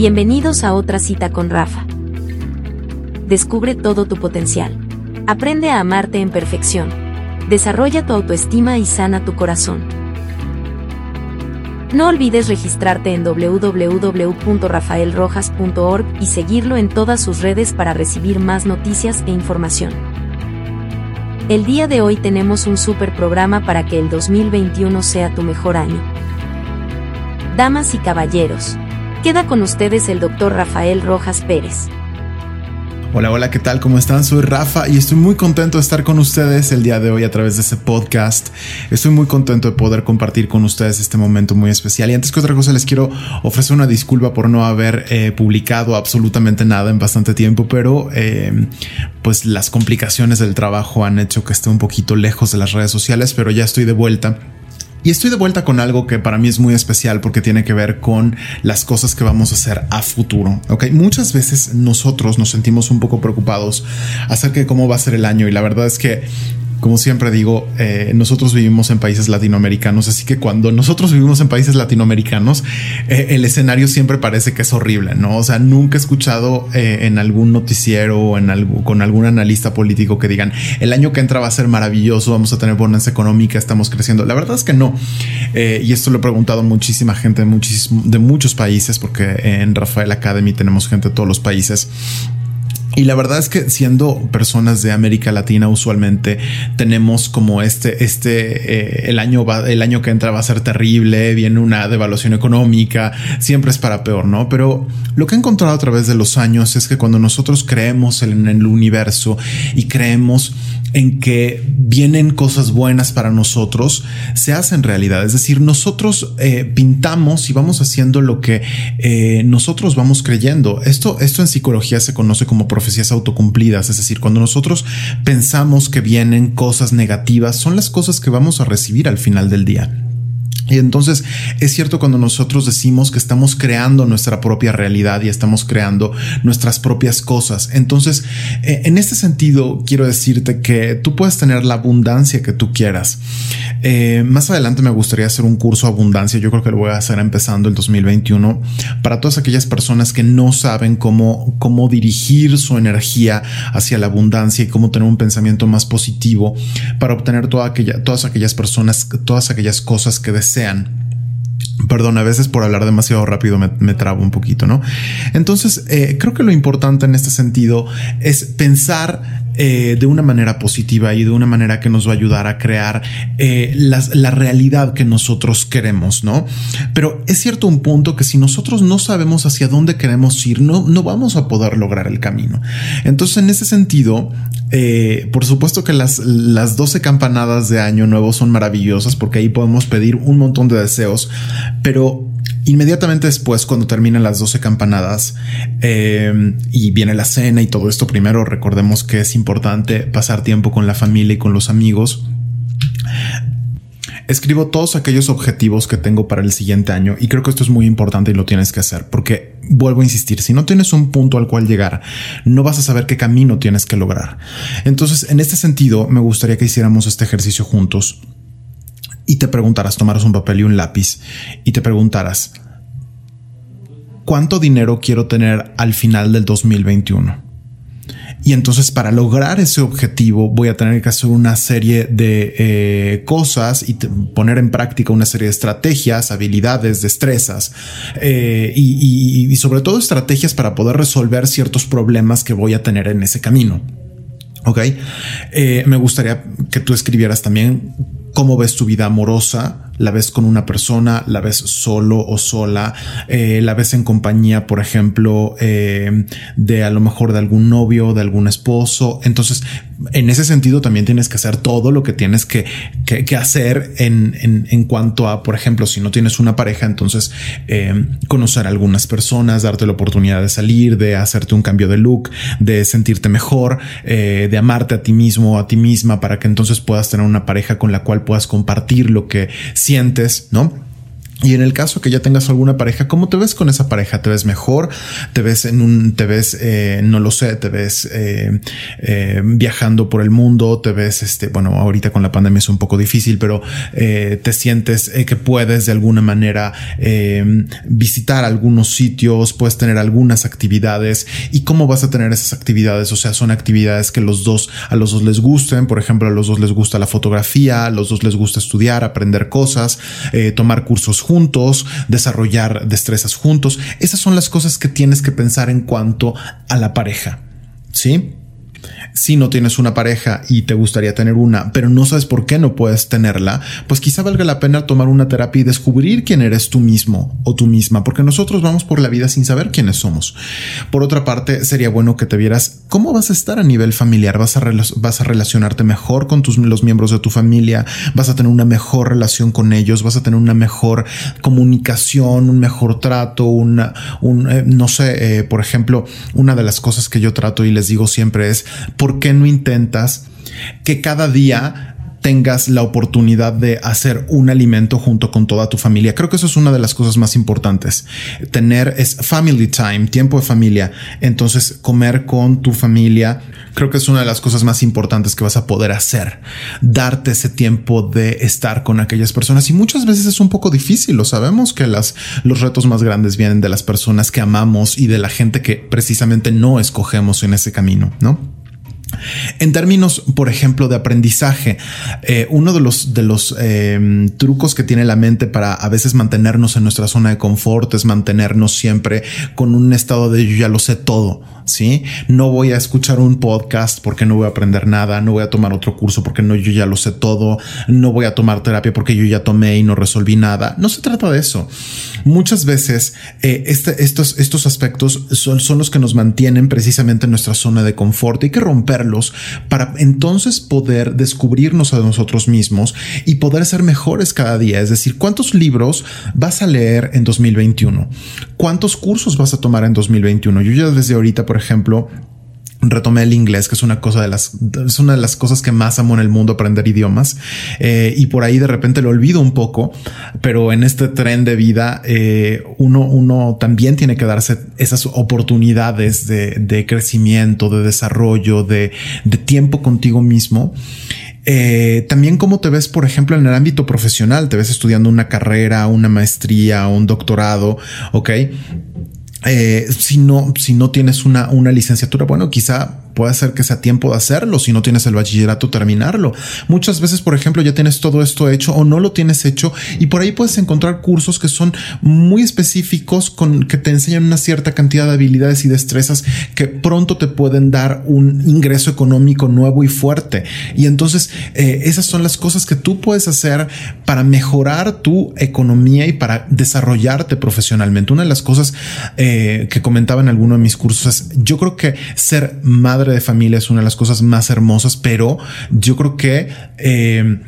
Bienvenidos a otra cita con Rafa. Descubre todo tu potencial. Aprende a amarte en perfección. Desarrolla tu autoestima y sana tu corazón. No olvides registrarte en www.rafaelrojas.org y seguirlo en todas sus redes para recibir más noticias e información. El día de hoy tenemos un super programa para que el 2021 sea tu mejor año. Damas y caballeros, queda con ustedes el doctor Rafael Rojas Pérez. Hola, hola, ¿qué tal? ¿Cómo están? Soy Rafa y estoy muy contento de estar con ustedes el día de hoy a través de este podcast. Estoy muy contento de poder compartir con ustedes este momento muy especial. Y antes que otra cosa les quiero ofrecer una disculpa por no haber eh, publicado absolutamente nada en bastante tiempo, pero eh, pues las complicaciones del trabajo han hecho que esté un poquito lejos de las redes sociales, pero ya estoy de vuelta. Y estoy de vuelta con algo que para mí es muy especial porque tiene que ver con las cosas que vamos a hacer a futuro. Ok, muchas veces nosotros nos sentimos un poco preocupados acerca de cómo va a ser el año y la verdad es que como siempre digo, eh, nosotros vivimos en países latinoamericanos, así que cuando nosotros vivimos en países latinoamericanos, eh, el escenario siempre parece que es horrible, ¿no? O sea, nunca he escuchado eh, en algún noticiero o en algo, con algún analista político que digan, el año que entra va a ser maravilloso, vamos a tener bonanza económica, estamos creciendo. La verdad es que no. y esto lo he preguntado a muchísima gente de, de muchos países, porque en Rafael Academy tenemos gente de todos los países. Y la verdad es que siendo personas de América Latina usualmente tenemos como este, este, eh, el año va, el año que entra va a ser terrible, viene una devaluación económica, siempre es para peor, ¿no? Pero lo que he encontrado a través de los años es que cuando nosotros creemos en el universo y creemos en que vienen cosas buenas para nosotros, se hacen realidad. Es decir, nosotros eh, pintamos y vamos haciendo lo que eh, nosotros vamos creyendo. Esto, esto en psicología se conoce como profecías autocumplidas. Es decir, cuando nosotros pensamos que vienen cosas negativas, son las cosas que vamos a recibir al final del día. Y entonces es cierto cuando nosotros decimos que estamos creando nuestra propia realidad y estamos creando nuestras propias cosas. Entonces, eh, en este sentido, quiero decirte que tú puedes tener la abundancia que tú quieras. Eh, más adelante me gustaría hacer un curso abundancia. Yo creo que lo voy a hacer empezando el 2021 para todas aquellas personas que no saben cómo, cómo dirigir su energía hacia la abundancia y cómo tener un pensamiento más positivo para obtener toda aquella, todas aquellas personas, todas aquellas cosas que desean Perdón, a veces por hablar demasiado rápido me, trabo un poquito, ¿no? Entonces, eh, creo que lo importante en este sentido es pensar eh, de una manera positiva y de una manera que nos va a ayudar a crear eh, la realidad que nosotros queremos, ¿no? Pero es cierto un punto que si nosotros no sabemos hacia dónde queremos ir, no, no vamos a poder lograr el camino. Entonces, en ese sentido, eh, por supuesto que las, las 12 campanadas de Año Nuevo son maravillosas porque ahí podemos pedir un montón de deseos, pero Inmediatamente después, cuando terminan las 12 campanadas eh, y viene la cena y todo esto, primero recordemos que es importante pasar tiempo con la familia y con los amigos. Escribo todos aquellos objetivos que tengo para el siguiente año y creo que esto es muy importante y lo tienes que hacer porque vuelvo a insistir, si no tienes un punto al cual llegar, no vas a saber qué camino tienes que lograr. Entonces, en este sentido, me gustaría que hiciéramos este ejercicio juntos y te preguntarás, tomaras un papel y un lápiz y te preguntarás, ¿cuánto dinero quiero tener al final del 2021? Y entonces para lograr ese objetivo voy a tener que hacer una serie de eh, cosas y poner en práctica una serie de estrategias, habilidades, destrezas eh, y sobre todo estrategias para poder resolver ciertos problemas que voy a tener en ese camino. Ok, eh, me gustaría que tú escribieras también cómo ves tu vida amorosa, la ves con una persona, la ves solo o sola, eh, la ves en compañía, por ejemplo, eh, de a lo mejor de algún novio, de algún esposo. Entonces, en ese sentido también tienes que hacer todo lo que tienes que, que, hacer en, en, en, cuanto a, por ejemplo, si no tienes una pareja, entonces eh, conocer a algunas personas, darte la oportunidad de salir, de hacerte un cambio de look, de sentirte mejor, de amarte a ti mismo a ti misma para que entonces puedas tener una pareja con la cual puedas compartir lo que sientes, ¿no? Y en el caso que ya tengas alguna pareja, ¿cómo te ves con esa pareja? ¿Te ves mejor? ¿Te ves en un, te ves, eh, no lo sé, te ves eh, eh, viajando por el mundo? ¿Te ves, este, bueno, ahorita con la pandemia es un poco difícil, pero te sientes que puedes de alguna manera visitar algunos sitios, puedes tener algunas actividades y cómo vas a tener esas actividades? O sea, son actividades que los dos, a los dos les gusten. Por ejemplo, a los dos les gusta la fotografía, a los dos les gusta estudiar, aprender cosas, tomar cursos juntos, desarrollar destrezas juntos. Esas son las cosas que tienes que pensar en cuanto a la pareja. ¿Sí? Si no tienes una pareja y te gustaría tener una, pero no sabes por qué no puedes tenerla, pues quizá valga la pena tomar una terapia y descubrir quién eres tú mismo o tú misma, porque nosotros vamos por la vida sin saber quiénes somos. Por otra parte, sería bueno que te vieras cómo vas a estar a nivel familiar, vas a, vas a relacionarte mejor con tus, los miembros de tu familia, vas a tener una mejor relación con ellos, vas a tener una mejor comunicación, un mejor trato, una, un, eh, no sé, eh, por ejemplo, una de las cosas que yo trato y les digo siempre es, ¿por qué no intentas que cada día tengas la oportunidad de hacer un alimento junto con toda tu familia. Creo que eso es una de las cosas más importantes. Tener es family time, tiempo de familia. Entonces, comer con tu familia, creo que es una de las cosas más importantes que vas a poder hacer. Darte ese tiempo de estar con aquellas personas. Y muchas veces es un poco difícil. Lo sabemos que los retos más grandes vienen de las personas que amamos y de la gente que precisamente no escogemos en ese camino, ¿no? En términos, por ejemplo, de aprendizaje, eh, uno de los, de los em, trucos que tiene la mente para a veces mantenernos en nuestra zona de confort es mantenernos siempre con un estado de yo ya lo sé todo. ¿sí? No voy a escuchar un podcast porque no voy a aprender nada, no voy a tomar otro curso porque no, yo ya lo sé todo, no voy a tomar terapia porque yo ya tomé y no resolví nada. No se trata de eso. Muchas veces eh, este, estos, estos aspectos son, son los que nos mantienen precisamente en nuestra zona de confort. Hay que para entonces poder descubrirnos a nosotros mismos y poder ser mejores cada día. Es decir, ¿cuántos libros vas a leer en 2021? ¿Cuántos cursos vas a tomar en 2021? Yo ya desde ahorita, por ejemplo, retomé el inglés, que es una cosa de las, es una de las cosas que más amo en el mundo, aprender idiomas. Eh, y por ahí de repente lo olvido un poco, pero en este tren de vida, eh, uno, uno también tiene que darse esas oportunidades de, de crecimiento, de desarrollo, de, de tiempo contigo mismo. Eh, también cómo te ves, por ejemplo, en el ámbito profesional, te ves estudiando una carrera, una maestría, un doctorado, ok. Eh, si no, si no tienes una, una licenciatura, bueno, quizá puede ser que sea tiempo de hacerlo si no tienes el bachillerato terminarlo. Muchas veces, por ejemplo, ya tienes todo esto hecho o no lo tienes hecho y por ahí puedes encontrar cursos que son muy específicos con que te enseñan una cierta cantidad de habilidades y destrezas que pronto te pueden dar un ingreso económico nuevo y fuerte. Y entonces eh, esas son las cosas que tú puedes hacer para mejorar tu economía y para desarrollarte profesionalmente. Una de las cosas eh, que comentaba en alguno de mis cursos es yo creo que ser madre de familia es una de las cosas más hermosas, pero yo creo que eh,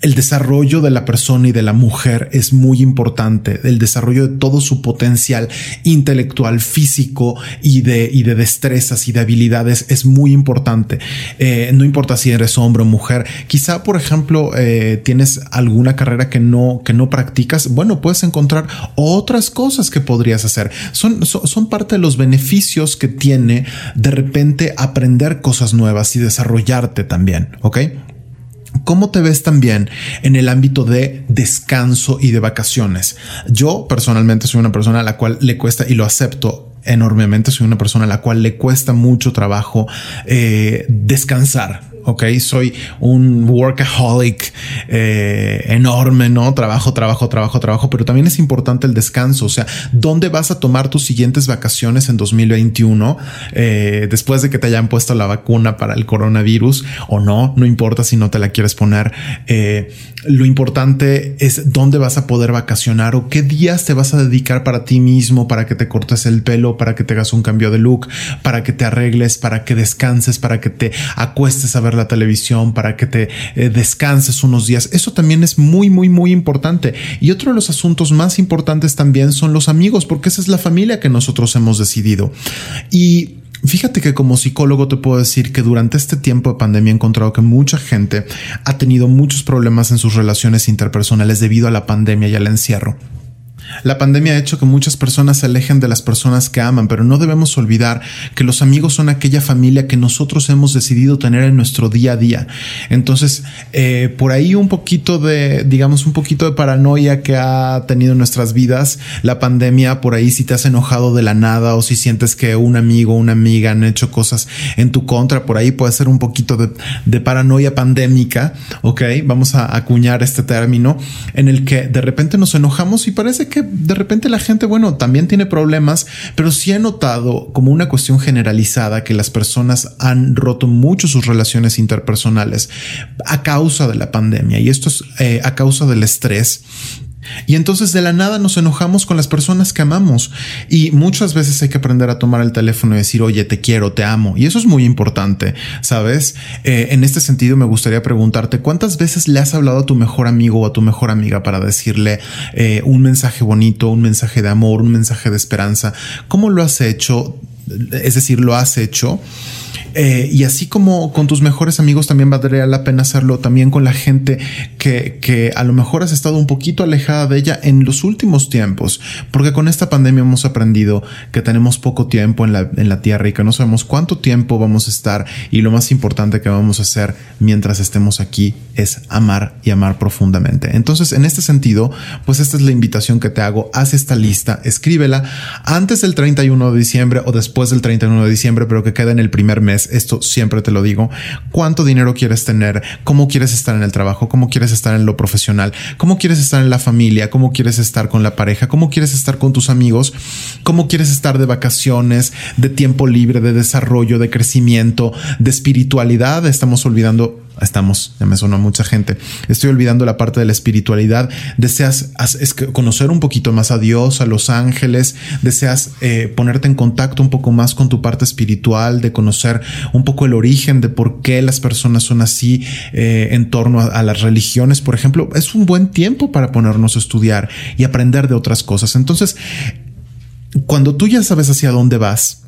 el desarrollo de la persona y de la mujer es muy importante, el desarrollo de todo su potencial intelectual, físico y de, y de destrezas y de habilidades es muy importante. Eh, no importa si eres hombre o mujer, quizá por ejemplo eh, tienes alguna carrera que no, que no practicas, bueno, puedes encontrar otras cosas que podrías hacer. Son, son, son parte de los beneficios que tiene de repente aprender cosas nuevas y desarrollarte también, ¿ok? ¿Cómo te ves también en el ámbito de descanso y de vacaciones? Yo personalmente soy una persona a la cual le cuesta y lo acepto enormemente. Soy una persona a la cual le cuesta mucho trabajo eh, descansar ok, soy un workaholic eh, enorme, ¿no? Trabajo, trabajo, trabajo, trabajo, pero también es importante el descanso, o sea, ¿dónde vas a tomar tus siguientes vacaciones en 2021 eh, después de que te hayan puesto la vacuna para el coronavirus o no? No importa si no te la quieres poner. Eh, lo importante es dónde vas a poder vacacionar o qué días te vas a dedicar para ti mismo, para que te cortes el pelo, para que te hagas un cambio de look, para que te arregles, para que descanses, para que te acuestes a ver la televisión, para que te eh, descanses unos días. Eso también es muy, muy, muy importante. Y otro de los asuntos más importantes también son los amigos, porque esa es la familia que nosotros hemos decidido. Y Fíjate que como psicólogo te puedo decir que durante este tiempo de pandemia he encontrado que mucha gente ha tenido muchos problemas en sus relaciones interpersonales debido a la pandemia y al encierro. La pandemia ha hecho que muchas personas se alejen de las personas que aman, pero no debemos olvidar que los amigos son aquella familia que nosotros hemos decidido tener en nuestro día a día. Entonces, eh, por ahí un poquito de, digamos, un poquito de paranoia que ha tenido en nuestras vidas la pandemia, por ahí si te has enojado de la nada o si sientes que un amigo o una amiga han hecho cosas en tu contra, por ahí puede ser un poquito de, de paranoia pandémica, ¿ok? Vamos a acuñar este término en el que de repente nos enojamos y parece que de repente la gente, bueno, también tiene problemas, pero sí he notado como una cuestión generalizada que las personas han roto mucho sus relaciones interpersonales a causa de la pandemia. Y esto es eh, a causa del estrés y entonces de la nada nos enojamos con las personas que amamos. Y muchas veces hay que aprender a tomar el teléfono y decir, oye, te quiero, te amo. Y eso es muy importante, ¿sabes? Eh, en este sentido me gustaría preguntarte, ¿cuántas veces le has hablado a tu mejor amigo o a tu mejor amiga para decirle eh, un mensaje bonito, un mensaje de amor, un mensaje de esperanza? ¿Cómo lo has hecho? Es decir, lo has hecho. Eh, y así como con tus mejores amigos también valdría la pena hacerlo también con la gente que, que a lo mejor has estado un poquito alejada de ella en los últimos tiempos, porque con esta pandemia hemos aprendido que tenemos poco tiempo en la, en la tierra y que no sabemos cuánto tiempo vamos a estar y lo más importante que vamos a hacer mientras estemos aquí es amar y amar profundamente. Entonces, en este sentido, pues esta es la invitación que te hago, haz esta lista, escríbela antes del 31 de diciembre o después del 31 de diciembre, pero que quede en el primer mes esto siempre te lo digo, cuánto dinero quieres tener, cómo quieres estar en el trabajo, cómo quieres estar en lo profesional, cómo quieres estar en la familia, cómo quieres estar con la pareja, cómo quieres estar con tus amigos, cómo quieres estar de vacaciones, de tiempo libre, de desarrollo, de crecimiento, de espiritualidad. Estamos olvidando estamos, ya me sonó mucha gente. Estoy olvidando la parte de la espiritualidad. Deseas conocer un poquito más a Dios, a los ángeles. Deseas eh, ponerte en contacto un poco más con tu parte espiritual, de conocer un poco el origen de por qué las personas son así eh, en torno a, las religiones, por ejemplo. Es un buen tiempo para ponernos a estudiar y aprender de otras cosas. Entonces, cuando tú ya sabes hacia dónde vas,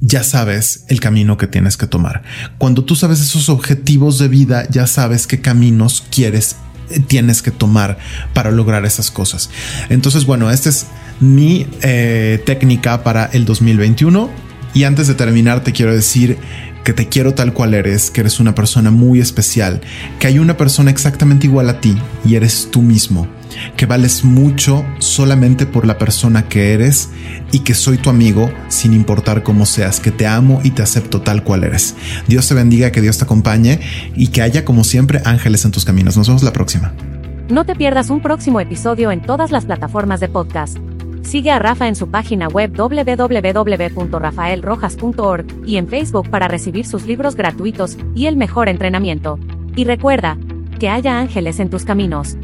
ya sabes el camino que tienes que tomar. Cuando tú sabes esos objetivos de vida, ya sabes qué caminos quieres eh, tienes que tomar para lograr esas cosas. Entonces, bueno, esta es mi eh, técnica para el 2021. Y antes de terminar, te quiero decir que te quiero tal cual eres, que eres una persona muy especial, que hay una persona exactamente igual a ti y eres tú mismo que vales mucho solamente por la persona que eres y que soy tu amigo sin importar cómo seas, que te amo y te acepto tal cual eres. Dios te bendiga, que Dios te acompañe y que haya como siempre ángeles en tus caminos. Nos vemos la próxima. No te pierdas un próximo episodio en todas las plataformas de podcast. Sigue a Rafa en su página web www.rafaelrojas.org y en Facebook para recibir sus libros gratuitos y el mejor entrenamiento. Y recuerda, que haya ángeles en tus caminos.